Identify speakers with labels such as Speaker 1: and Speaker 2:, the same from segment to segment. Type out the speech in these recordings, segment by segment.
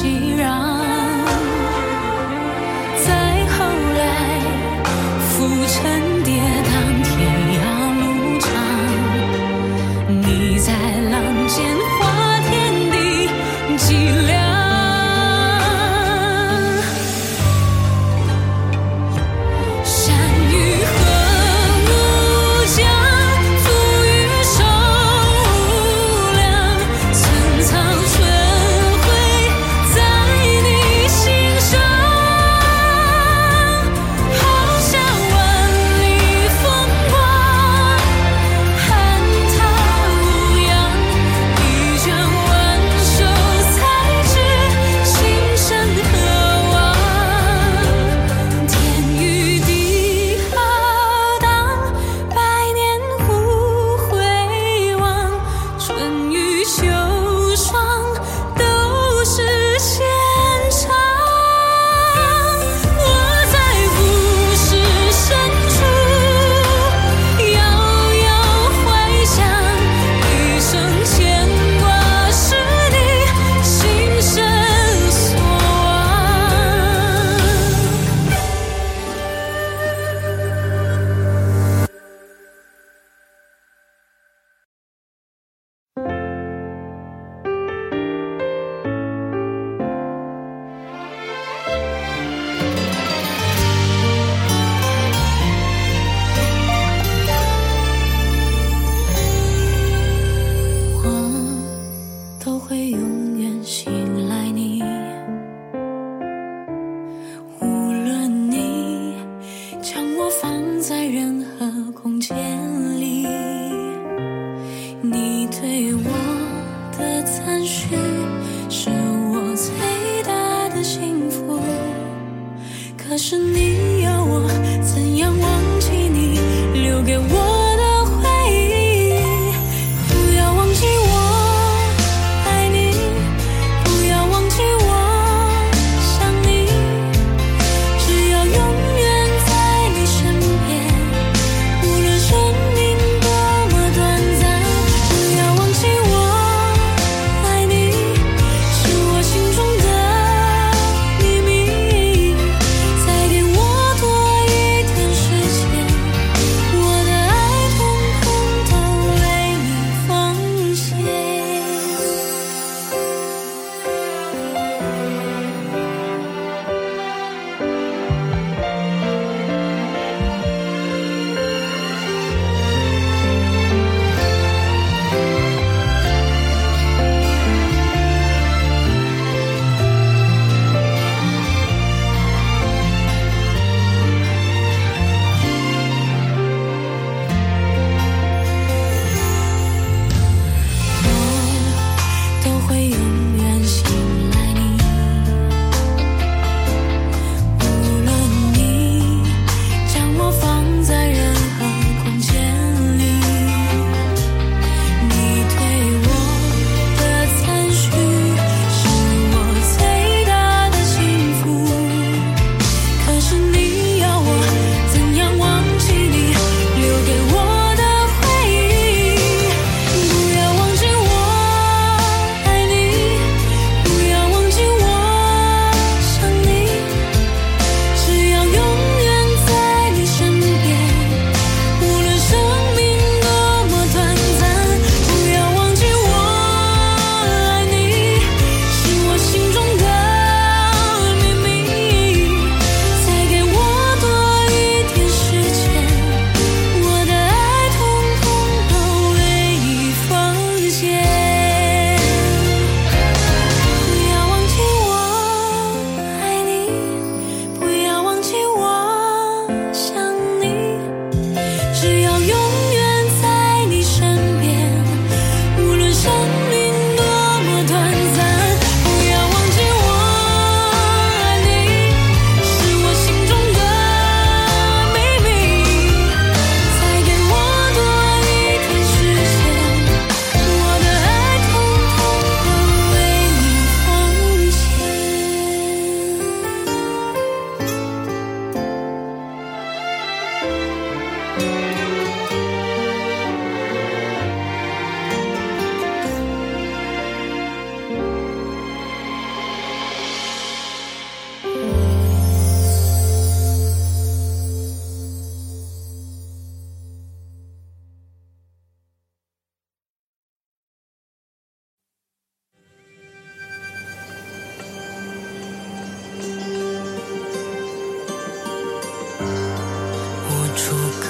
Speaker 1: 熙攘。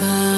Speaker 2: come.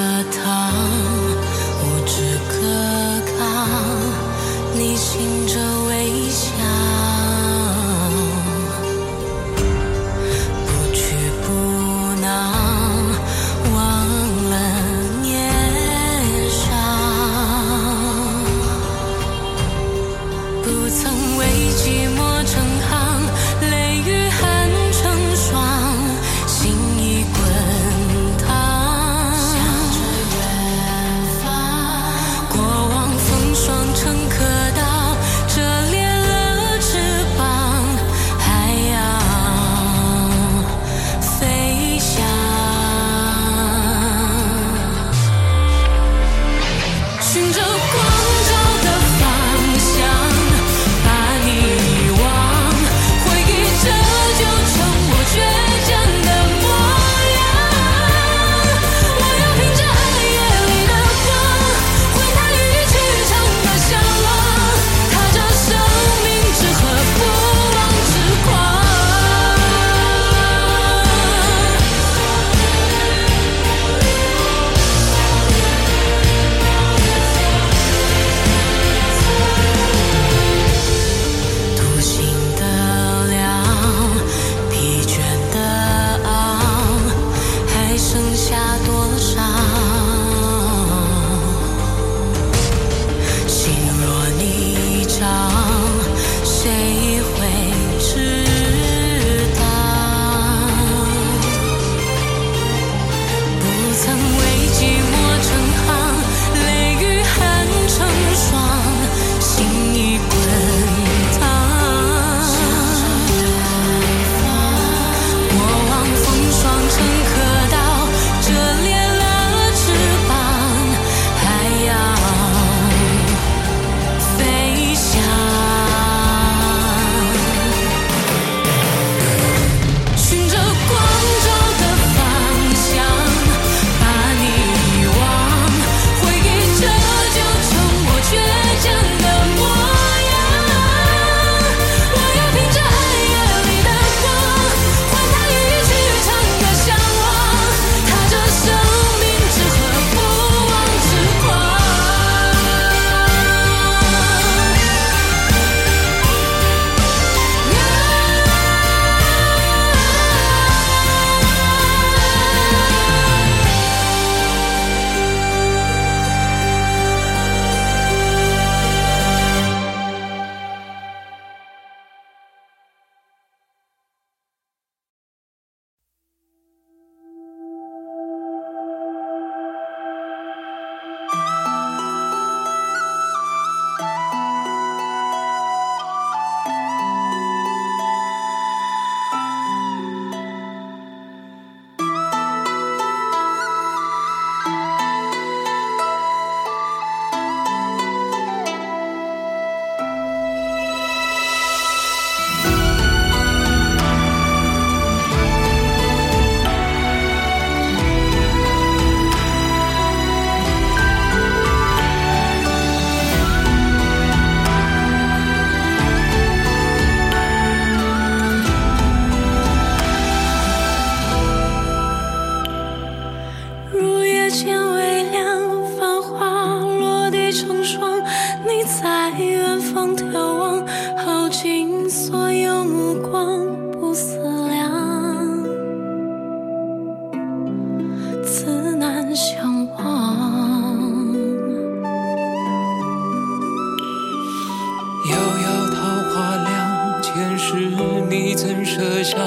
Speaker 2: 曾设下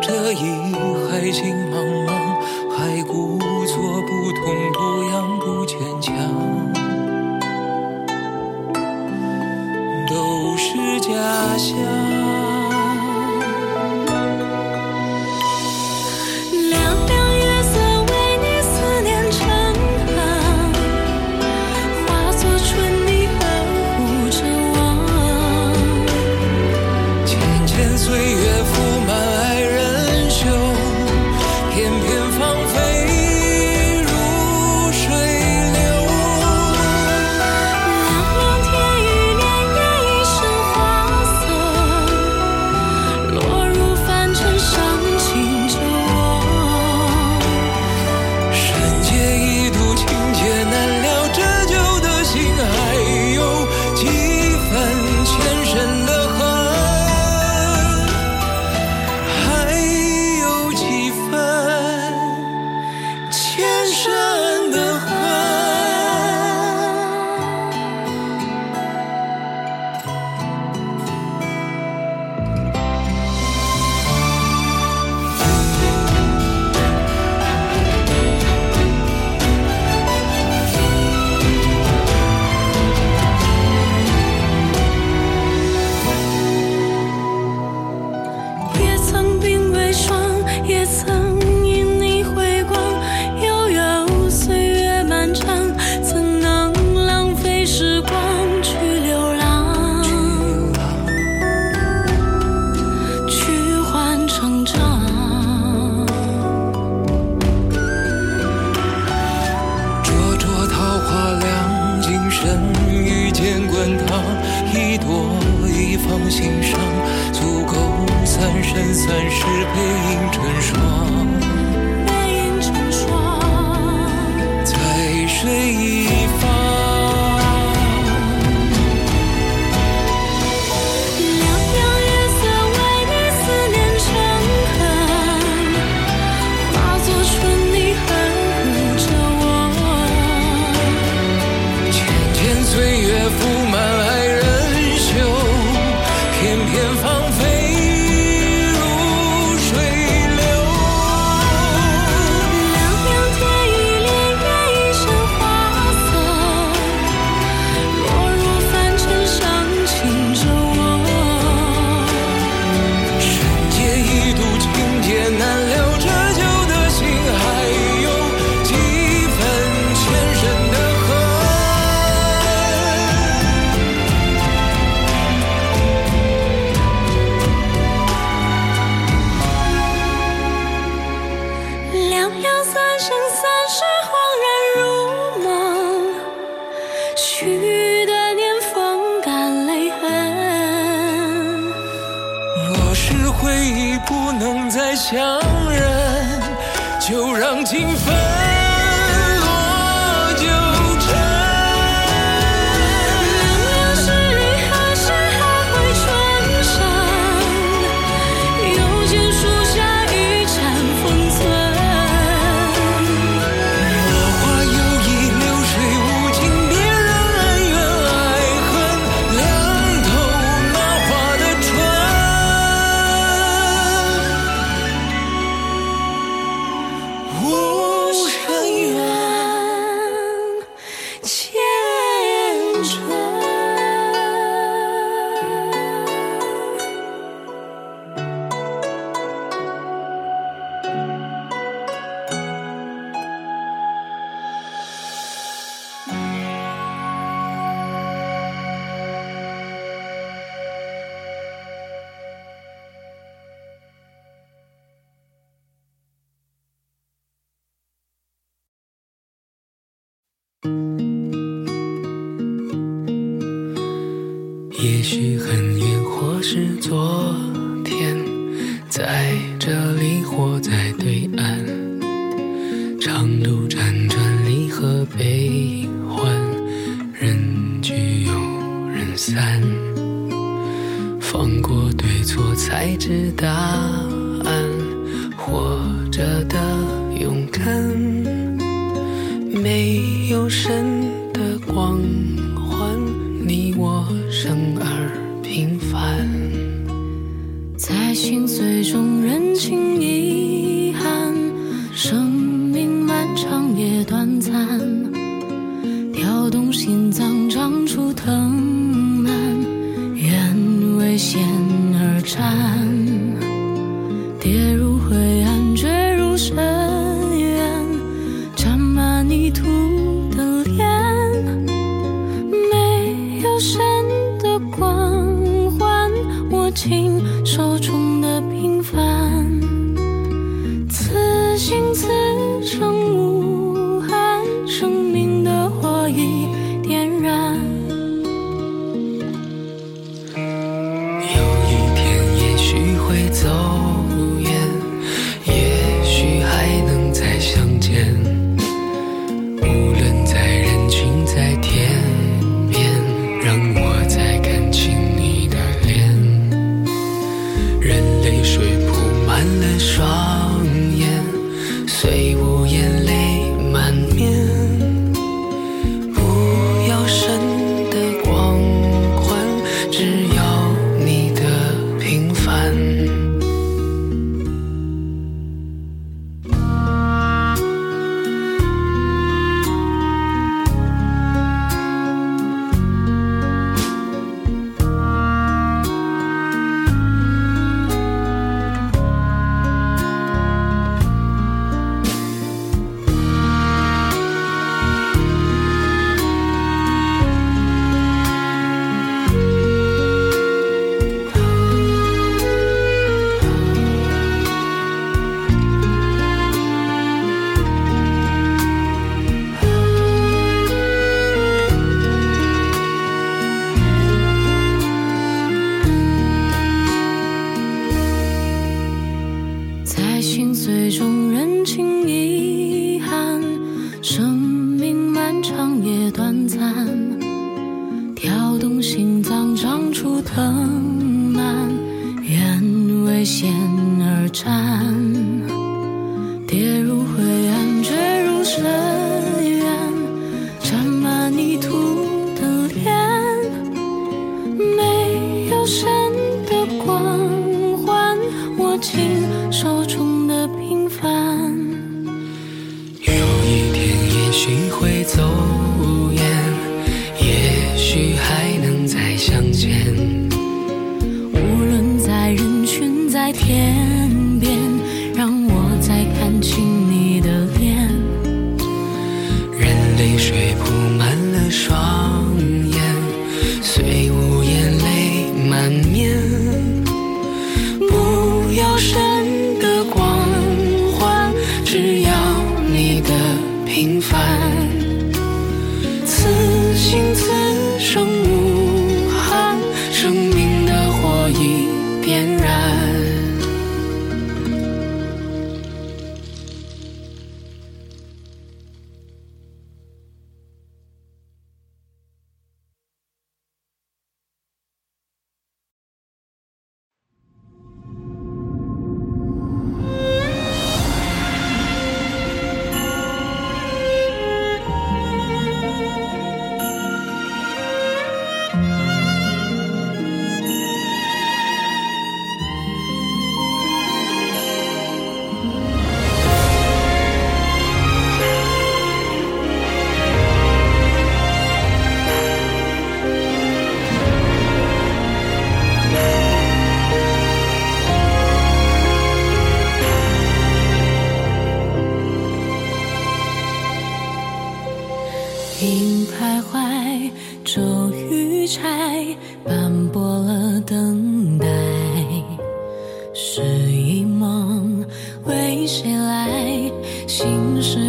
Speaker 2: 这一海情茫茫，还故作不痛不痒。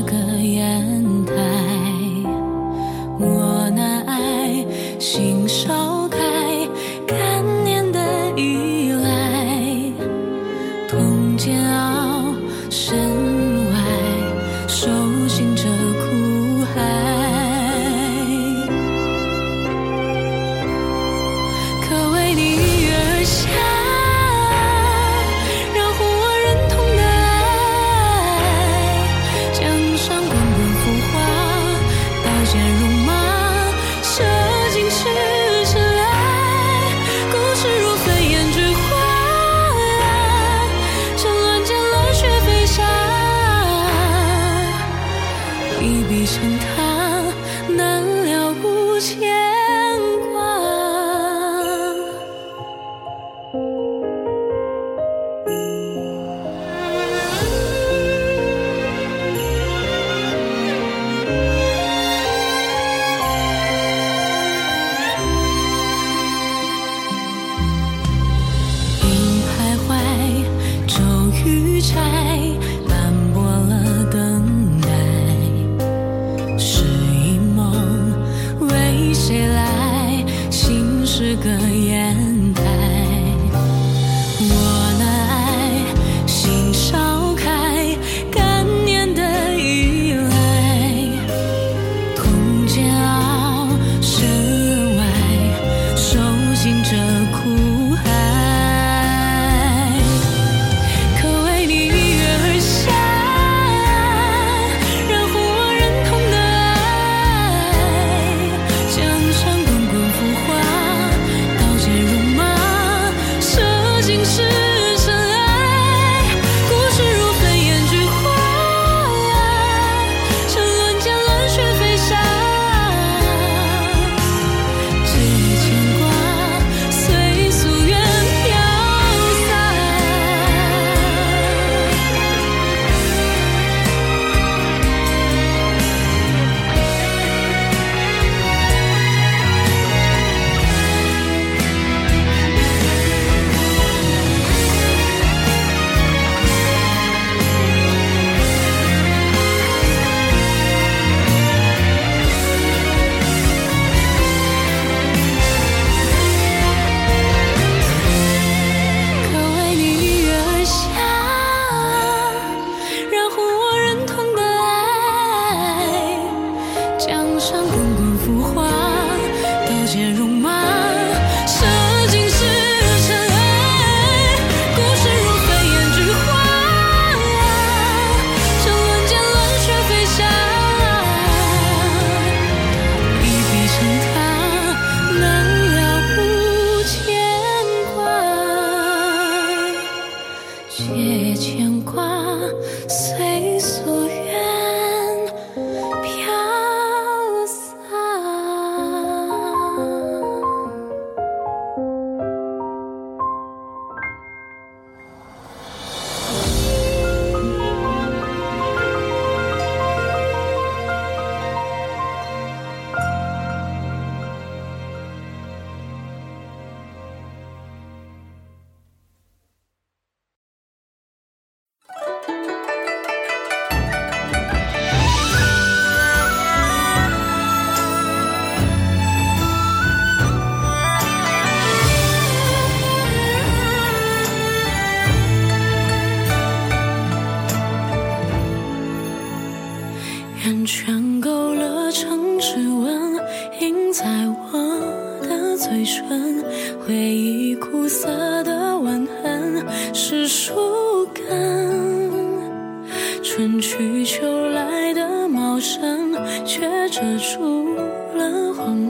Speaker 1: 个眼
Speaker 3: 在我的
Speaker 1: 嘴唇，回忆苦涩的吻痕，是树根，春去秋来的茂盛，却遮住了黄昏。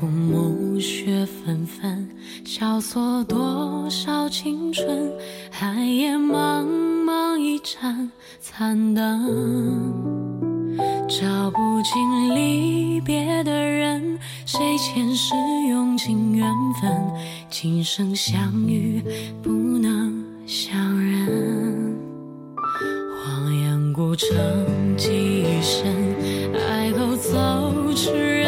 Speaker 1: 枯木雪纷纷萧索多少青春寒夜茫茫一盏残灯照不尽离别的人谁前世用尽缘分今生相遇不能相认。荒烟孤城记忆深爱都走痴